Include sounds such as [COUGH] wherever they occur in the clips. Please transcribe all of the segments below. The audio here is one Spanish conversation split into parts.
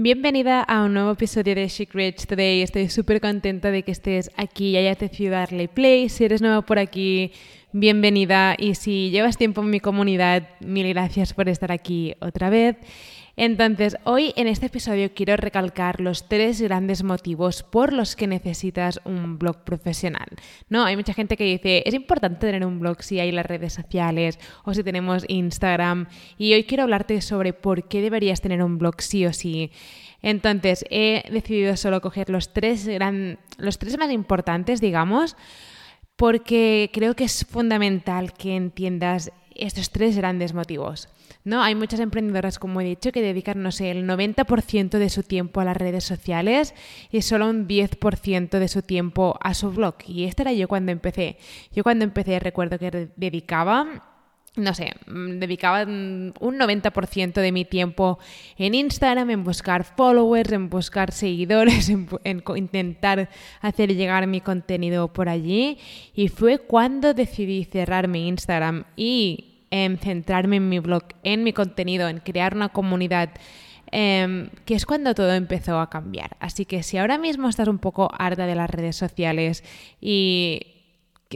Bienvenida a un nuevo episodio de Chic Rich Today. Estoy súper contenta de que estés aquí y hayas decidido darle play. Si eres nuevo por aquí, bienvenida. Y si llevas tiempo en mi comunidad, mil gracias por estar aquí otra vez. Entonces, hoy en este episodio quiero recalcar los tres grandes motivos por los que necesitas un blog profesional. No, hay mucha gente que dice, es importante tener un blog si hay las redes sociales o si tenemos Instagram. Y hoy quiero hablarte sobre por qué deberías tener un blog sí o sí. Entonces, he decidido solo coger los tres, gran, los tres más importantes, digamos, porque creo que es fundamental que entiendas estos tres grandes motivos. ¿No? Hay muchas emprendedoras, como he dicho, que dedican, no sé, el 90% de su tiempo a las redes sociales y solo un 10% de su tiempo a su blog. Y este era yo cuando empecé. Yo cuando empecé recuerdo que dedicaba no sé, dedicaba un 90% de mi tiempo en Instagram, en buscar followers, en buscar seguidores, [LAUGHS] en, en, intentar hacer llegar mi contenido por allí. Y fue cuando decidí cerrar mi Instagram y en centrarme en mi blog, en mi contenido, en crear una comunidad, em, que es cuando todo empezó a cambiar. Así que si ahora mismo estás un poco harta de las redes sociales y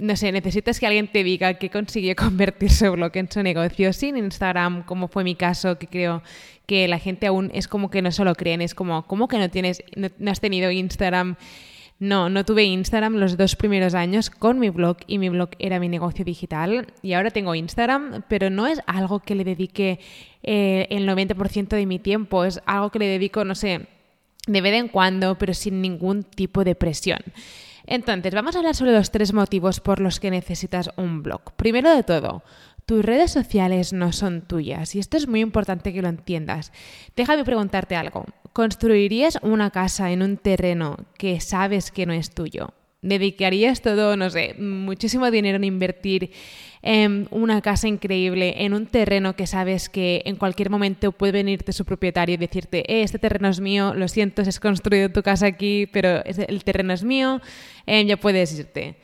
no sé, necesitas que alguien te diga que consiguió [LAUGHS] convertir su blog en su negocio sin Instagram, como fue mi caso, que creo que la gente aún es como que no se lo creen, es como, ¿cómo que no tienes, no has tenido Instagram? No, no tuve Instagram los dos primeros años con mi blog y mi blog era mi negocio digital y ahora tengo Instagram, pero no es algo que le dedique eh, el 90% de mi tiempo, es algo que le dedico, no sé, de vez en cuando, pero sin ningún tipo de presión. Entonces, vamos a hablar sobre los tres motivos por los que necesitas un blog. Primero de todo, tus redes sociales no son tuyas y esto es muy importante que lo entiendas. Déjame preguntarte algo. ¿Construirías una casa en un terreno que sabes que no es tuyo? ¿Dedicarías todo, no sé, muchísimo dinero en invertir en una casa increíble, en un terreno que sabes que en cualquier momento puede venirte su propietario y decirte, eh, este terreno es mío, lo siento, has construido tu casa aquí, pero el terreno es mío, eh, ya puedes irte?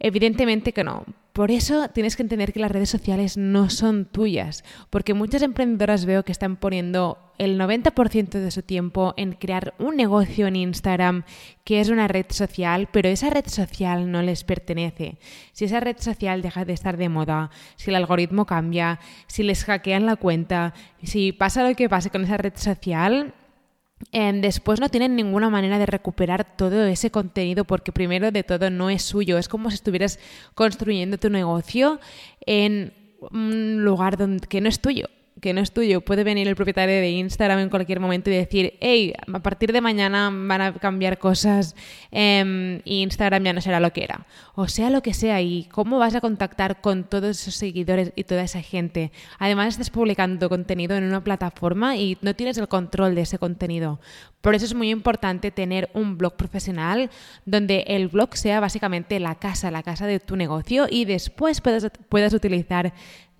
Evidentemente que no. Por eso tienes que entender que las redes sociales no son tuyas, porque muchas emprendedoras veo que están poniendo el 90% de su tiempo en crear un negocio en Instagram, que es una red social, pero esa red social no les pertenece. Si esa red social deja de estar de moda, si el algoritmo cambia, si les hackean la cuenta, si pasa lo que pase con esa red social, Em, después no tienen ninguna manera de recuperar todo ese contenido porque primero de todo no es suyo. Es como si estuvieras construyendo tu negocio en un lugar donde, que no es tuyo que no es tuyo. Puede venir el propietario de Instagram en cualquier momento y decir, hey, a partir de mañana van a cambiar cosas eh, y Instagram ya no será lo que era. O sea lo que sea, y cómo vas a contactar con todos esos seguidores y toda esa gente. Además, estás publicando contenido en una plataforma y no tienes el control de ese contenido. Por eso es muy importante tener un blog profesional donde el blog sea básicamente la casa, la casa de tu negocio y después puedas, puedas utilizar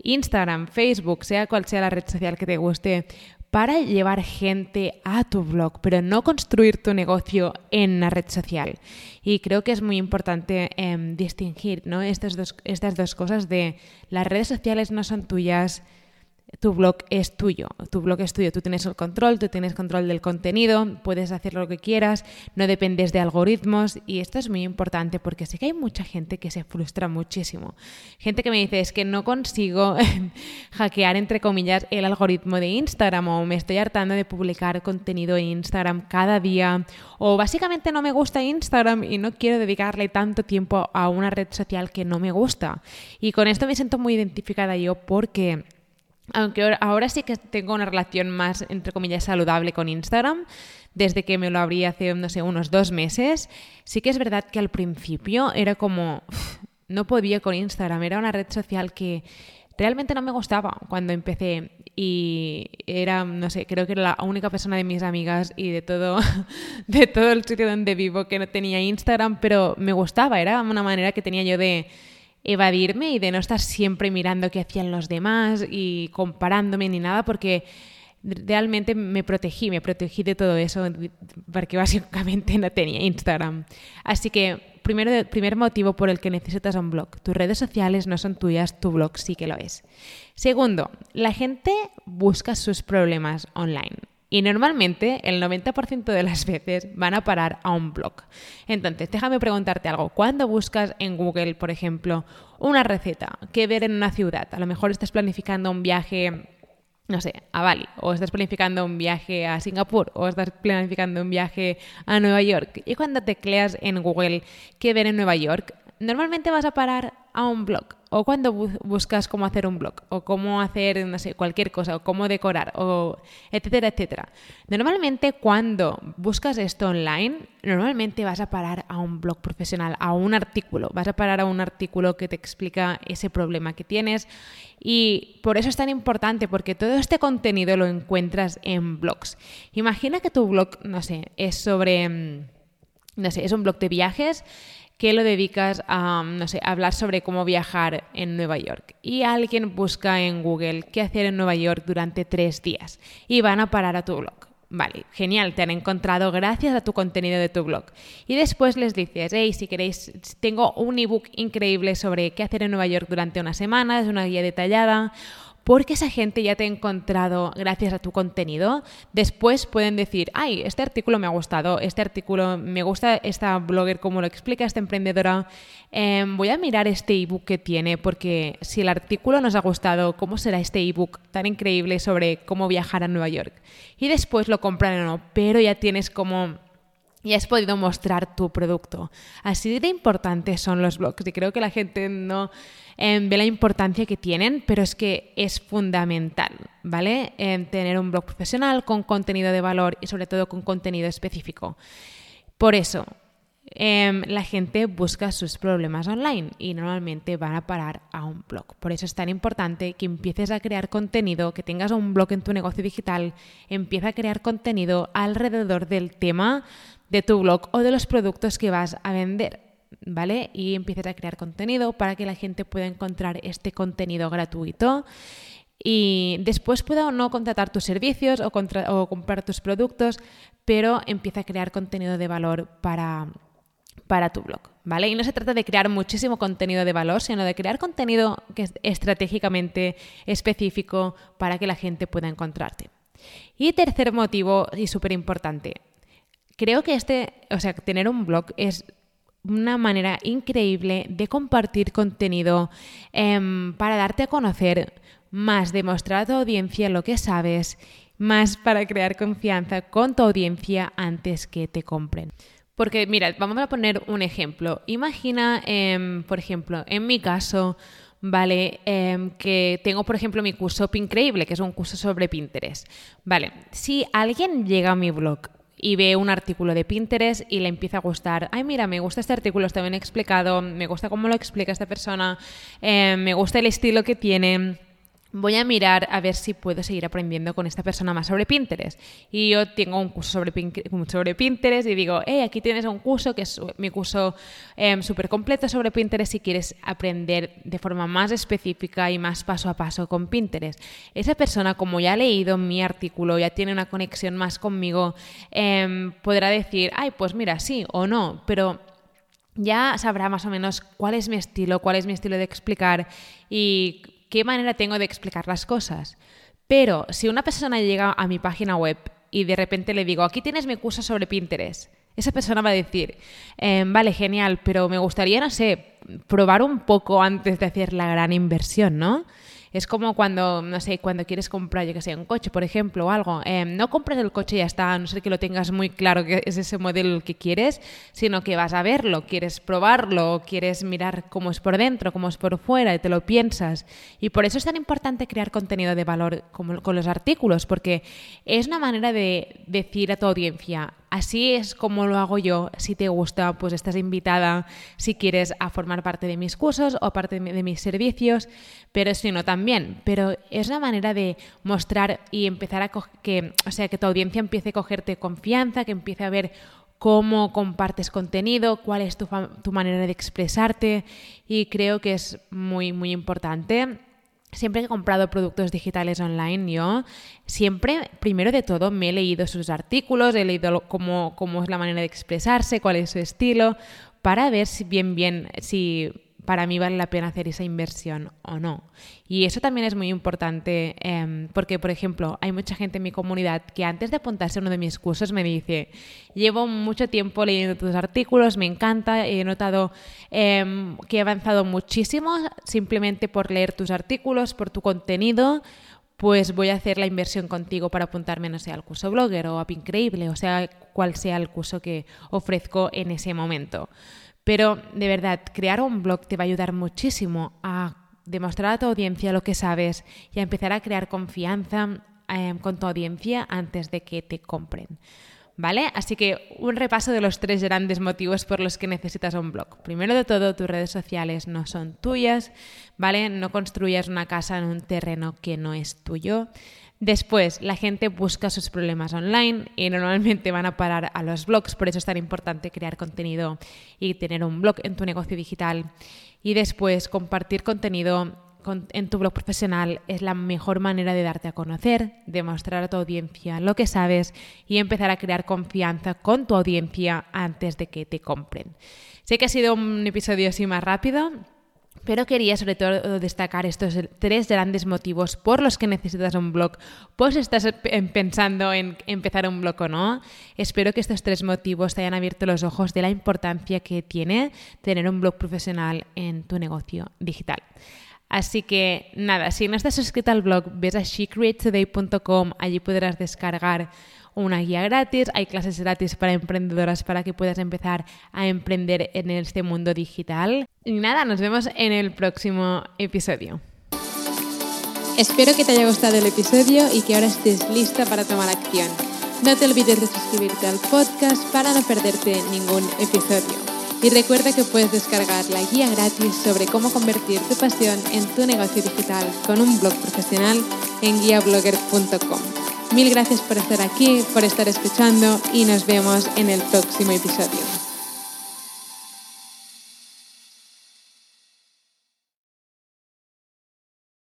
Instagram, Facebook, sea cual sea la red social que te guste, para llevar gente a tu blog, pero no construir tu negocio en la red social. Y creo que es muy importante em, distinguir ¿no? estas, dos, estas dos cosas de las redes sociales no son tuyas, tu blog es tuyo, tu blog es tuyo, tú tienes el control, tú tienes control del contenido, puedes hacer lo que quieras, no dependes de algoritmos y esto es muy importante porque sé que hay mucha gente que se frustra muchísimo. Gente que me dice es que no consigo [LAUGHS] hackear entre comillas el algoritmo de Instagram o me estoy hartando de publicar contenido en Instagram cada día o básicamente no me gusta Instagram y no quiero dedicarle tanto tiempo a una red social que no me gusta. Y con esto me siento muy identificada yo porque aunque ahora sí que tengo una relación más, entre comillas, saludable con Instagram, desde que me lo abrí hace, no sé, unos dos meses, sí que es verdad que al principio era como, no podía con Instagram, era una red social que realmente no me gustaba cuando empecé. y era, no sé, creo que era la única persona de mis amigas y de todo, [LAUGHS] de todo el sitio donde vivo que no tenía Instagram, pero me gustaba, era una manera que tenía yo de evadirme y de no estar siempre mirando qué hacían los demás y comparándome ni nada, porque realmente me protegí, me protegí de todo eso, porque básicamente no tenía Instagram. Así que, primero, primer motivo por el que necesitas un blog. Tus redes sociales no son tuyas, tu blog sí que lo es. Segundo, la gente busca sus problemas online. Y normalmente el 90% de las veces van a parar a un blog. Entonces, déjame preguntarte algo. Cuando buscas en Google, por ejemplo, una receta que ver en una ciudad, a lo mejor estás planificando un viaje no sé, a Bali, o estás planificando un viaje a Singapur, o estás planificando un viaje a Nueva York, y cuando tecleas en Google qué ver en Nueva York, normalmente vas a parar a un blog o cuando buscas cómo hacer un blog o cómo hacer, no sé, cualquier cosa o cómo decorar o etcétera, etcétera. Normalmente cuando buscas esto online, normalmente vas a parar a un blog profesional, a un artículo, vas a parar a un artículo que te explica ese problema que tienes y por eso es tan importante porque todo este contenido lo encuentras en blogs. Imagina que tu blog, no sé, es sobre mm, no sé, es un blog de viajes que lo dedicas a, no sé, hablar sobre cómo viajar en Nueva York. Y alguien busca en Google qué hacer en Nueva York durante tres días y van a parar a tu blog. Vale, genial, te han encontrado gracias a tu contenido de tu blog. Y después les dices, hey, si queréis, tengo un ebook increíble sobre qué hacer en Nueva York durante una semana, es una guía detallada porque esa gente ya te ha encontrado gracias a tu contenido, después pueden decir, ay, este artículo me ha gustado, este artículo me gusta esta blogger como lo explica esta emprendedora, em, voy a mirar este ebook que tiene, porque si el artículo nos ha gustado, ¿cómo será este ebook tan increíble sobre cómo viajar a Nueva York? Y después lo compran o no, pero ya tienes como y has podido mostrar tu producto. Así de importantes son los blogs y creo que la gente no em, ve la importancia que tienen, pero es que es fundamental, ¿vale? Tener un blog profesional con contenido de valor y sobre todo con contenido específico. Por eso, em, la gente busca sus problemas online y normalmente van a parar a un blog. Por eso es tan importante que empieces a crear contenido, que tengas un blog en tu negocio digital, empieza a crear contenido alrededor del tema de tu blog o de los productos que vas a vender. ¿Vale? Y empieces a crear contenido para que la gente pueda encontrar este contenido gratuito y después pueda o no contratar tus servicios o, o comprar tus productos, pero empieza a crear contenido de valor para, para tu blog, ¿vale? Y no se trata de crear muchísimo contenido de valor, sino de crear contenido que es estratégicamente específico para que la gente pueda encontrarte. Y tercer motivo, y súper importante, Creo que este, o sea, tener un blog es una manera increíble de compartir contenido em, para darte a conocer más, demostrar a tu audiencia lo que sabes, más para crear confianza con tu audiencia antes que te compren. Porque, mira, vamos a poner un ejemplo. Imagina, em, por ejemplo, en mi caso, ¿vale? Em, que tengo, por ejemplo, mi curso Increíble, que es un curso sobre Pinterest. Vale, si alguien llega a mi blog y ve un artículo de Pinterest y le empieza a gustar, ay mira, me gusta este artículo, está bien explicado, me gusta cómo lo explica esta persona, eh, me gusta el estilo que tiene, voy a mirar a ver si puedo seguir aprendiendo con esta persona más sobre Pinterest. Y yo tengo un curso sobre, sobre Pinterest y digo, hey, aquí tienes un curso que es mi curso eh, súper completo sobre Pinterest si quieres aprender de forma más específica y más paso a paso con Pinterest. Esa persona, como ya ha leído mi artículo, ya tiene una conexión más conmigo, em, podrá decir, ay, pues mira, sí o no, pero ya sabrá más o menos cuál es mi estilo, cuál es mi estilo de explicar y qué manera tengo de explicar las cosas. Pero si una persona llega a mi página web y de repente le digo, aquí tienes mi curso sobre Pinterest, esa persona va a decir, em, vale, genial, pero me gustaría, no sé, probar un poco antes de hacer la gran inversión, ¿no? Es como cuando, no sé, cuando quieres comprar, yo que sé, un coche, por ejemplo, o algo. Em, no compres el coche y ya está, no ser que lo tengas muy claro que es ese modelo el que quieres, sino que vas a verlo, quieres probarlo, quieres mirar cómo es por dentro, cómo es por fuera y te lo piensas. Y por eso es tan importante crear contenido de valor con los artículos, porque es una manera de decir a tu audiencia, Así es como lo hago yo. Si te gusta, pues estás invitada si quieres a formar parte de mis cursos o parte de mis servicios, pero si no también. Pero es una manera de mostrar y empezar a que, o sea, que tu audiencia empiece a cogerte confianza, que empiece a ver cómo compartes contenido, cuál es tu, tu manera de expresarte y creo que es muy, muy importante siempre que he comprado productos digitales online, yo siempre, primero de todo, me he leído sus artículos, he leído cómo, cómo es la manera de expresarse, cuál es su estilo, para ver si bien, bien, si para mí vale la pena hacer esa inversión o no. Y eso también es muy importante em, porque, por ejemplo, hay mucha gente en mi comunidad que antes de apuntarse a uno de mis cursos me dice, llevo mucho tiempo leyendo tus artículos, me encanta, he notado em, que he avanzado muchísimo simplemente por leer tus artículos, por tu contenido pues voy a hacer la inversión contigo para apuntarme, no sé, al curso blogger o a Increíble, o sea, cual sea el curso que ofrezco en ese momento. Pero de verdad, crear un blog te va a ayudar muchísimo a demostrar a tu audiencia lo que sabes y a empezar a crear confianza em, con tu audiencia antes de que te compren. ¿Vale? Así que un repaso de los tres grandes motivos por los que necesitas un blog. Primero de todo, tus redes sociales no son tuyas, ¿vale? No construyas una casa en un terreno que no es tuyo. Después, la gente busca sus problemas online y normalmente van a parar a los blogs, por eso es tan importante crear contenido y tener un blog en tu negocio digital. Y después, compartir contenido en tu blog profesional es la mejor manera de darte a conocer, demostrar a tu audiencia lo que sabes y empezar a crear confianza con tu audiencia antes de que te compren. Sé que ha sido un episodio así más rápido, pero quería sobre todo destacar estos tres grandes motivos por los que necesitas un blog, pues estás pensando en empezar un blog o no. Espero que estos tres motivos te hayan abierto los ojos de la importancia que tiene tener un blog profesional en tu negocio digital. Así que nada, si no estás suscrito al blog, ves a shecreatetoday.com, allí podrás descargar una guía gratis, hay clases gratis para emprendedoras para que puedas empezar a emprender en este mundo digital. Y nada, nos vemos en el próximo episodio. Espero que te haya gustado el episodio y que ahora estés lista para tomar acción. No te olvides de suscribirte al podcast para no perderte ningún episodio. Y recuerda que puedes descargar la guía gratis sobre cómo convertir tu pasión en tu negocio digital con un blog profesional en guiablogger.com. Mil gracias por estar aquí, por estar escuchando y nos vemos en el próximo episodio.